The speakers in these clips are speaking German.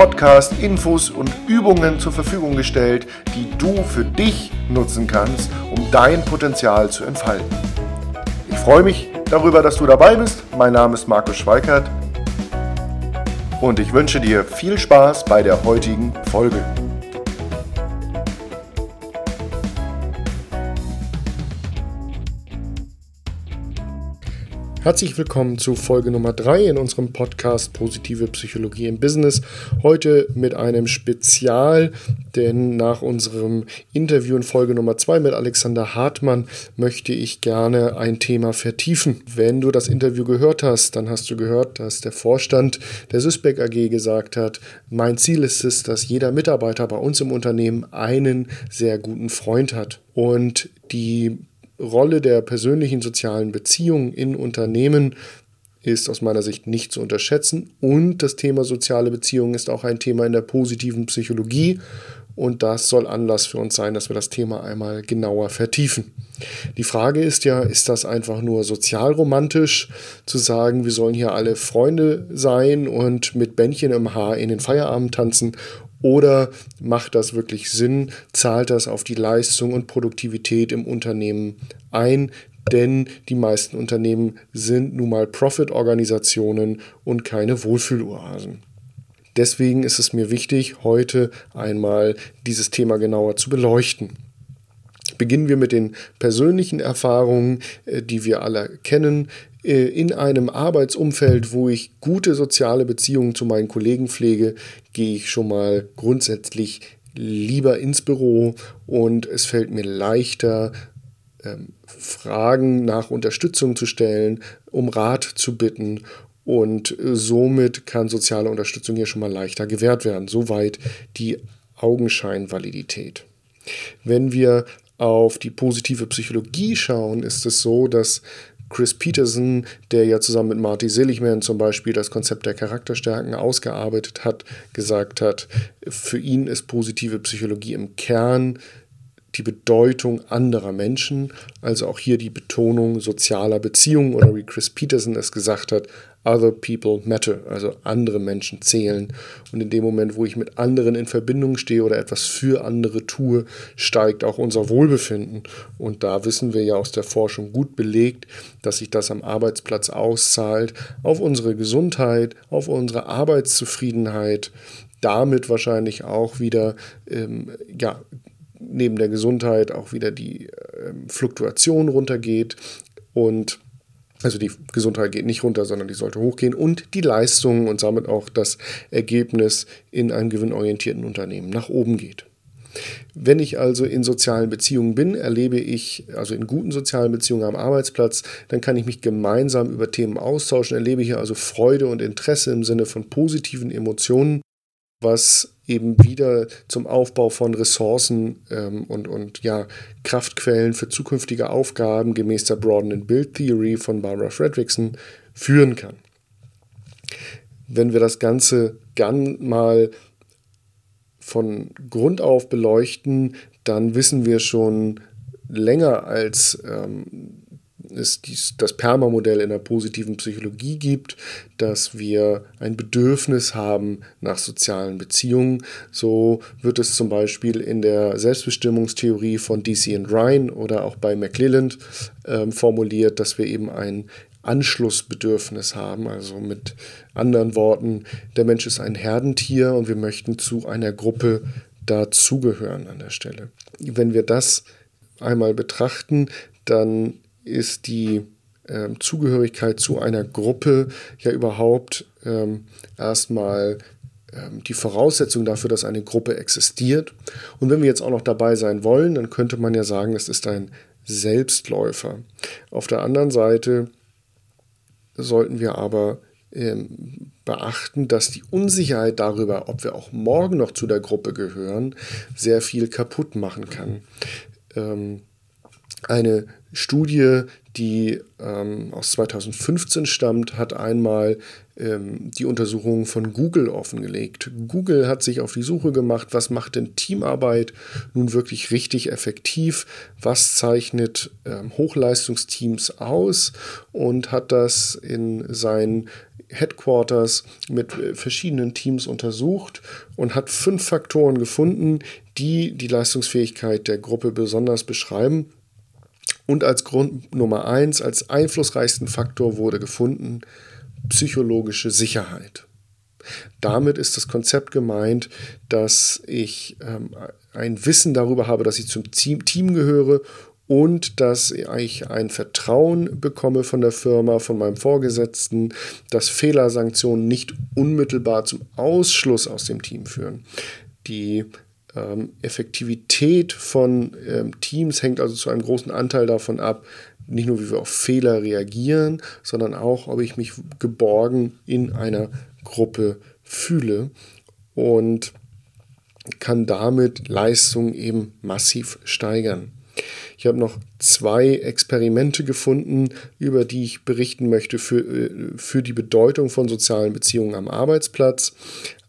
Podcast Infos und Übungen zur Verfügung gestellt, die du für dich nutzen kannst, um dein Potenzial zu entfalten. Ich freue mich darüber, dass du dabei bist. Mein Name ist Markus Schweikert und ich wünsche dir viel Spaß bei der heutigen Folge. Herzlich willkommen zu Folge Nummer 3 in unserem Podcast Positive Psychologie im Business. Heute mit einem Spezial, denn nach unserem Interview in Folge Nummer 2 mit Alexander Hartmann möchte ich gerne ein Thema vertiefen. Wenn du das Interview gehört hast, dann hast du gehört, dass der Vorstand der Sysbeck AG gesagt hat, mein Ziel ist es, dass jeder Mitarbeiter bei uns im Unternehmen einen sehr guten Freund hat. Und die Rolle der persönlichen sozialen Beziehungen in Unternehmen ist aus meiner Sicht nicht zu unterschätzen. Und das Thema soziale Beziehungen ist auch ein Thema in der positiven Psychologie. Und das soll Anlass für uns sein, dass wir das Thema einmal genauer vertiefen. Die Frage ist ja, ist das einfach nur sozialromantisch zu sagen, wir sollen hier alle Freunde sein und mit Bändchen im Haar in den Feierabend tanzen? Oder macht das wirklich Sinn? Zahlt das auf die Leistung und Produktivität im Unternehmen ein? Denn die meisten Unternehmen sind nun mal Profit-Organisationen und keine Wohlfühloasen. Deswegen ist es mir wichtig, heute einmal dieses Thema genauer zu beleuchten. Beginnen wir mit den persönlichen Erfahrungen, äh, die wir alle kennen. Äh, in einem Arbeitsumfeld, wo ich gute soziale Beziehungen zu meinen Kollegen pflege, gehe ich schon mal grundsätzlich lieber ins Büro und es fällt mir leichter, ähm, Fragen nach Unterstützung zu stellen, um Rat zu bitten und somit kann soziale Unterstützung hier schon mal leichter gewährt werden. Soweit die Augenscheinvalidität. Wenn wir auf die positive Psychologie schauen, ist es so, dass Chris Peterson, der ja zusammen mit Marty Seligman zum Beispiel das Konzept der Charakterstärken ausgearbeitet hat, gesagt hat, für ihn ist positive Psychologie im Kern die Bedeutung anderer Menschen, also auch hier die Betonung sozialer Beziehungen oder wie Chris Peterson es gesagt hat, Other people matter, also andere Menschen zählen. Und in dem Moment, wo ich mit anderen in Verbindung stehe oder etwas für andere tue, steigt auch unser Wohlbefinden. Und da wissen wir ja aus der Forschung gut belegt, dass sich das am Arbeitsplatz auszahlt, auf unsere Gesundheit, auf unsere Arbeitszufriedenheit, damit wahrscheinlich auch wieder ähm, ja, neben der Gesundheit auch wieder die äh, Fluktuation runtergeht und also die Gesundheit geht nicht runter, sondern die sollte hochgehen und die Leistung und damit auch das Ergebnis in einem gewinnorientierten Unternehmen nach oben geht. Wenn ich also in sozialen Beziehungen bin, erlebe ich, also in guten sozialen Beziehungen am Arbeitsplatz, dann kann ich mich gemeinsam über Themen austauschen, erlebe hier also Freude und Interesse im Sinne von positiven Emotionen, was eben wieder zum Aufbau von Ressourcen ähm, und, und ja, Kraftquellen für zukünftige Aufgaben gemäß der Broaden and Build Theory von Barbara Fredrickson führen kann. Wenn wir das Ganze gern mal von Grund auf beleuchten, dann wissen wir schon länger als ähm, es dies, das Perma-Modell in der positiven Psychologie gibt, dass wir ein Bedürfnis haben nach sozialen Beziehungen. So wird es zum Beispiel in der Selbstbestimmungstheorie von DC und Ryan oder auch bei McClelland äh, formuliert, dass wir eben ein Anschlussbedürfnis haben. Also mit anderen Worten, der Mensch ist ein Herdentier und wir möchten zu einer Gruppe dazugehören an der Stelle. Wenn wir das einmal betrachten, dann ist die ähm, Zugehörigkeit zu einer Gruppe ja überhaupt ähm, erstmal ähm, die Voraussetzung dafür, dass eine Gruppe existiert. Und wenn wir jetzt auch noch dabei sein wollen, dann könnte man ja sagen, es ist ein Selbstläufer. Auf der anderen Seite sollten wir aber ähm, beachten, dass die Unsicherheit darüber, ob wir auch morgen noch zu der Gruppe gehören, sehr viel kaputt machen kann. Ähm, eine Studie, die ähm, aus 2015 stammt, hat einmal ähm, die Untersuchungen von Google offengelegt. Google hat sich auf die Suche gemacht, was macht denn Teamarbeit nun wirklich richtig effektiv, was zeichnet ähm, Hochleistungsteams aus und hat das in seinen Headquarters mit äh, verschiedenen Teams untersucht und hat fünf Faktoren gefunden, die die Leistungsfähigkeit der Gruppe besonders beschreiben. Und als Grund Nummer eins, als einflussreichsten Faktor wurde gefunden psychologische Sicherheit. Damit ist das Konzept gemeint, dass ich ähm, ein Wissen darüber habe, dass ich zum Team, Team gehöre und dass ich ein Vertrauen bekomme von der Firma, von meinem Vorgesetzten, dass Fehlersanktionen nicht unmittelbar zum Ausschluss aus dem Team führen. Die ähm, Effektivität von ähm, Teams hängt also zu einem großen Anteil davon ab, nicht nur wie wir auf Fehler reagieren, sondern auch, ob ich mich geborgen in einer Gruppe fühle und kann damit Leistung eben massiv steigern. Ich habe noch zwei Experimente gefunden, über die ich berichten möchte für, äh, für die Bedeutung von sozialen Beziehungen am Arbeitsplatz.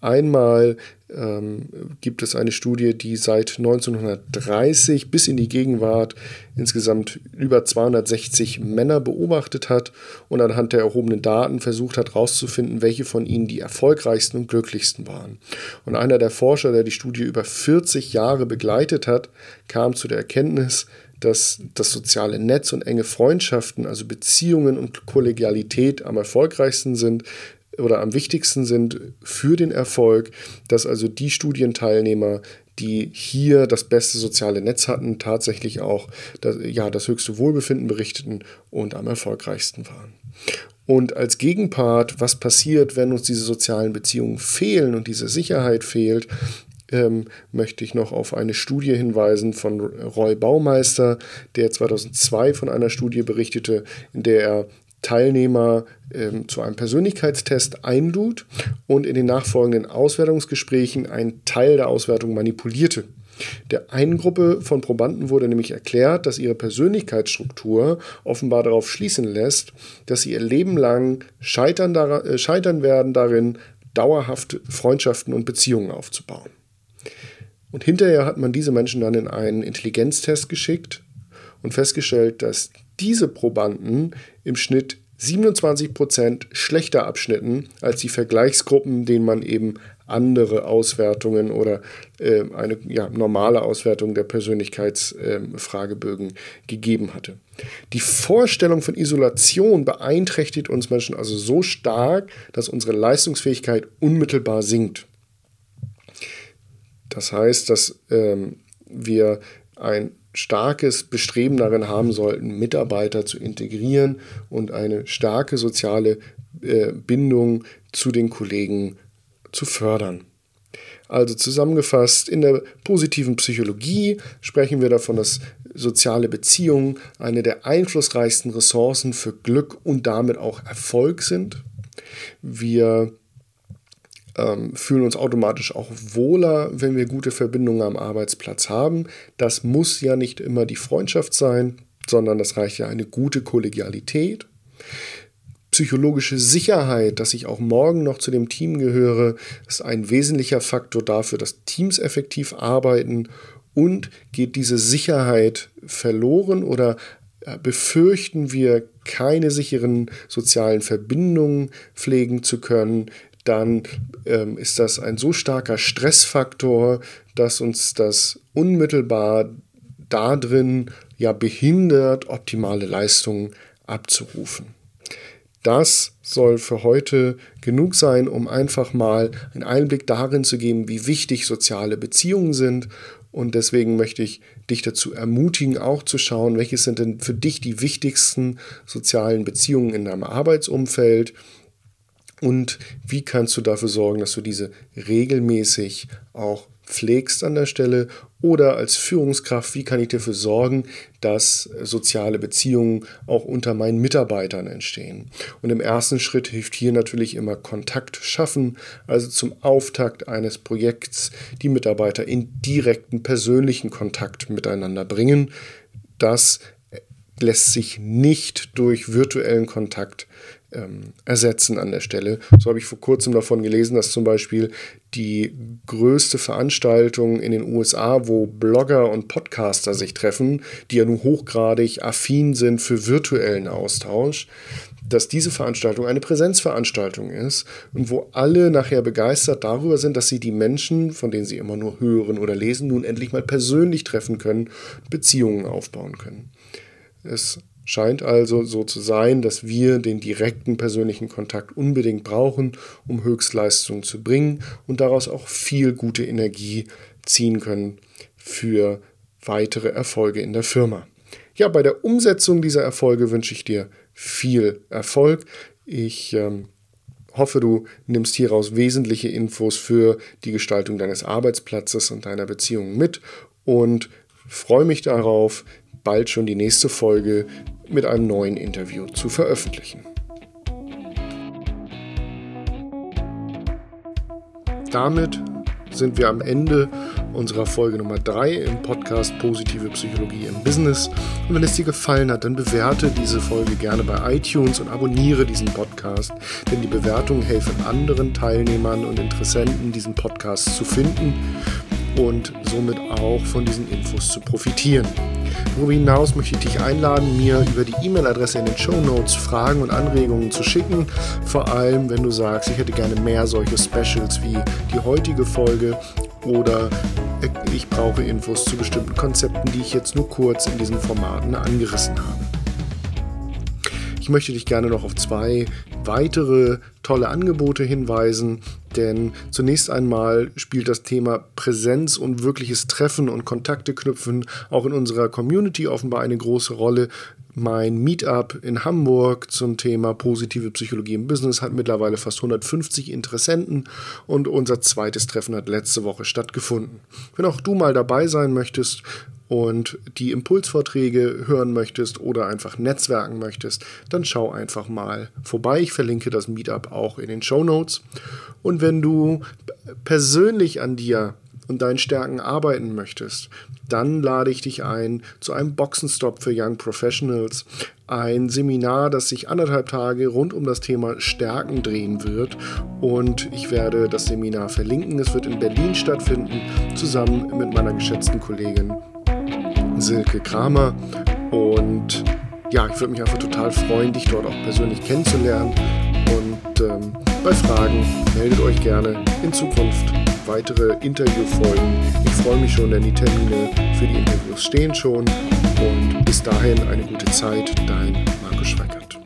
Einmal ähm, gibt es eine Studie, die seit 1930 bis in die Gegenwart insgesamt über 260 Männer beobachtet hat und anhand der erhobenen Daten versucht hat herauszufinden, welche von ihnen die erfolgreichsten und glücklichsten waren. Und einer der Forscher, der die Studie über 40 Jahre begleitet hat, kam zu der Erkenntnis, dass das soziale Netz und enge Freundschaften, also Beziehungen und Kollegialität am erfolgreichsten sind, oder am wichtigsten sind für den Erfolg, dass also die Studienteilnehmer, die hier das beste soziale Netz hatten, tatsächlich auch das, ja, das höchste Wohlbefinden berichteten und am erfolgreichsten waren. Und als Gegenpart, was passiert, wenn uns diese sozialen Beziehungen fehlen und diese Sicherheit fehlt, ähm, möchte ich noch auf eine Studie hinweisen von Roy Baumeister, der 2002 von einer Studie berichtete, in der er Teilnehmer ähm, zu einem Persönlichkeitstest einlud und in den nachfolgenden Auswertungsgesprächen einen Teil der Auswertung manipulierte. Der einen Gruppe von Probanden wurde nämlich erklärt, dass ihre Persönlichkeitsstruktur offenbar darauf schließen lässt, dass sie ihr Leben lang scheitern, äh, scheitern werden darin, dauerhaft Freundschaften und Beziehungen aufzubauen. Und hinterher hat man diese Menschen dann in einen Intelligenztest geschickt und festgestellt, dass diese Probanden im Schnitt 27 Prozent schlechter abschnitten als die Vergleichsgruppen, denen man eben andere Auswertungen oder äh, eine ja, normale Auswertung der Persönlichkeitsfragebögen äh, gegeben hatte. Die Vorstellung von Isolation beeinträchtigt uns Menschen also so stark, dass unsere Leistungsfähigkeit unmittelbar sinkt. Das heißt, dass ähm, wir ein starkes Bestreben darin haben sollten, Mitarbeiter zu integrieren und eine starke soziale äh, Bindung zu den Kollegen zu fördern. Also zusammengefasst, in der positiven Psychologie sprechen wir davon, dass soziale Beziehungen eine der einflussreichsten Ressourcen für Glück und damit auch Erfolg sind. Wir ähm, fühlen uns automatisch auch wohler, wenn wir gute Verbindungen am Arbeitsplatz haben. Das muss ja nicht immer die Freundschaft sein, sondern das reicht ja eine gute Kollegialität. Psychologische Sicherheit, dass ich auch morgen noch zu dem Team gehöre, ist ein wesentlicher Faktor dafür, dass Teams effektiv arbeiten. Und geht diese Sicherheit verloren oder äh, befürchten wir keine sicheren sozialen Verbindungen pflegen zu können, dann ähm, ist das ein so starker Stressfaktor, dass uns das unmittelbar darin ja behindert, optimale Leistungen abzurufen. Das soll für heute genug sein, um einfach mal einen Einblick darin zu geben, wie wichtig soziale Beziehungen sind. Und deswegen möchte ich dich dazu ermutigen, auch zu schauen, welche sind denn für dich die wichtigsten sozialen Beziehungen in deinem Arbeitsumfeld und wie kannst du dafür sorgen, dass du diese regelmäßig auch pflegst an der Stelle Oder als Führungskraft, wie kann ich dafür sorgen, dass soziale Beziehungen auch unter meinen Mitarbeitern entstehen? Und im ersten Schritt hilft hier natürlich immer Kontakt schaffen, also zum Auftakt eines Projekts die Mitarbeiter in direkten persönlichen Kontakt miteinander bringen. Das lässt sich nicht durch virtuellen Kontakt ähm, ersetzen an der Stelle. So habe ich vor kurzem davon gelesen, dass zum Beispiel die größte Veranstaltung in den USA, wo Blogger und Podcaster sich treffen, die ja nun hochgradig affin sind für virtuellen Austausch, dass diese Veranstaltung eine Präsenzveranstaltung ist und wo alle nachher begeistert darüber sind, dass sie die Menschen, von denen sie immer nur hören oder lesen, nun endlich mal persönlich treffen können, Beziehungen aufbauen können. Es scheint also so zu sein, dass wir den direkten persönlichen Kontakt unbedingt brauchen, um Höchstleistungen zu bringen und daraus auch viel gute Energie ziehen können für weitere Erfolge in der Firma. Ja, bei der Umsetzung dieser Erfolge wünsche ich dir viel Erfolg. Ich ähm, hoffe, du nimmst hieraus wesentliche Infos für die Gestaltung deines Arbeitsplatzes und deiner Beziehungen mit und freue mich darauf, bald schon die nächste Folge mit einem neuen Interview zu veröffentlichen. Damit sind wir am Ende unserer Folge Nummer 3 im Podcast Positive Psychologie im Business. Und wenn es dir gefallen hat, dann bewerte diese Folge gerne bei iTunes und abonniere diesen Podcast, denn die Bewertungen helfen anderen Teilnehmern und Interessenten, diesen Podcast zu finden und somit auch von diesen Infos zu profitieren. Darüber hinaus möchte ich dich einladen, mir über die E-Mail-Adresse in den Show Notes Fragen und Anregungen zu schicken. Vor allem, wenn du sagst, ich hätte gerne mehr solche Specials wie die heutige Folge oder ich brauche Infos zu bestimmten Konzepten, die ich jetzt nur kurz in diesen Formaten angerissen habe. Ich möchte dich gerne noch auf zwei weitere tolle Angebote hinweisen, denn zunächst einmal spielt das Thema Präsenz und wirkliches Treffen und Kontakte knüpfen auch in unserer Community offenbar eine große Rolle. Mein Meetup in Hamburg zum Thema positive Psychologie im Business hat mittlerweile fast 150 Interessenten und unser zweites Treffen hat letzte Woche stattgefunden. Wenn auch du mal dabei sein möchtest und die Impulsvorträge hören möchtest oder einfach netzwerken möchtest, dann schau einfach mal vorbei. Ich verlinke das Meetup auch in den Show Notes. Und wenn du persönlich an dir und deinen Stärken arbeiten möchtest, dann lade ich dich ein zu einem Boxenstopp für Young Professionals, ein Seminar, das sich anderthalb Tage rund um das Thema Stärken drehen wird. Und ich werde das Seminar verlinken. Es wird in Berlin stattfinden, zusammen mit meiner geschätzten Kollegin Silke Kramer. Und ja, ich würde mich einfach total freuen, dich dort auch persönlich kennenzulernen. Und ähm, bei Fragen meldet euch gerne in Zukunft weitere Interviewfolgen. Ich freue mich schon, denn die Termine für die Interviews stehen schon. Und bis dahin eine gute Zeit, dein Markus Schweikert.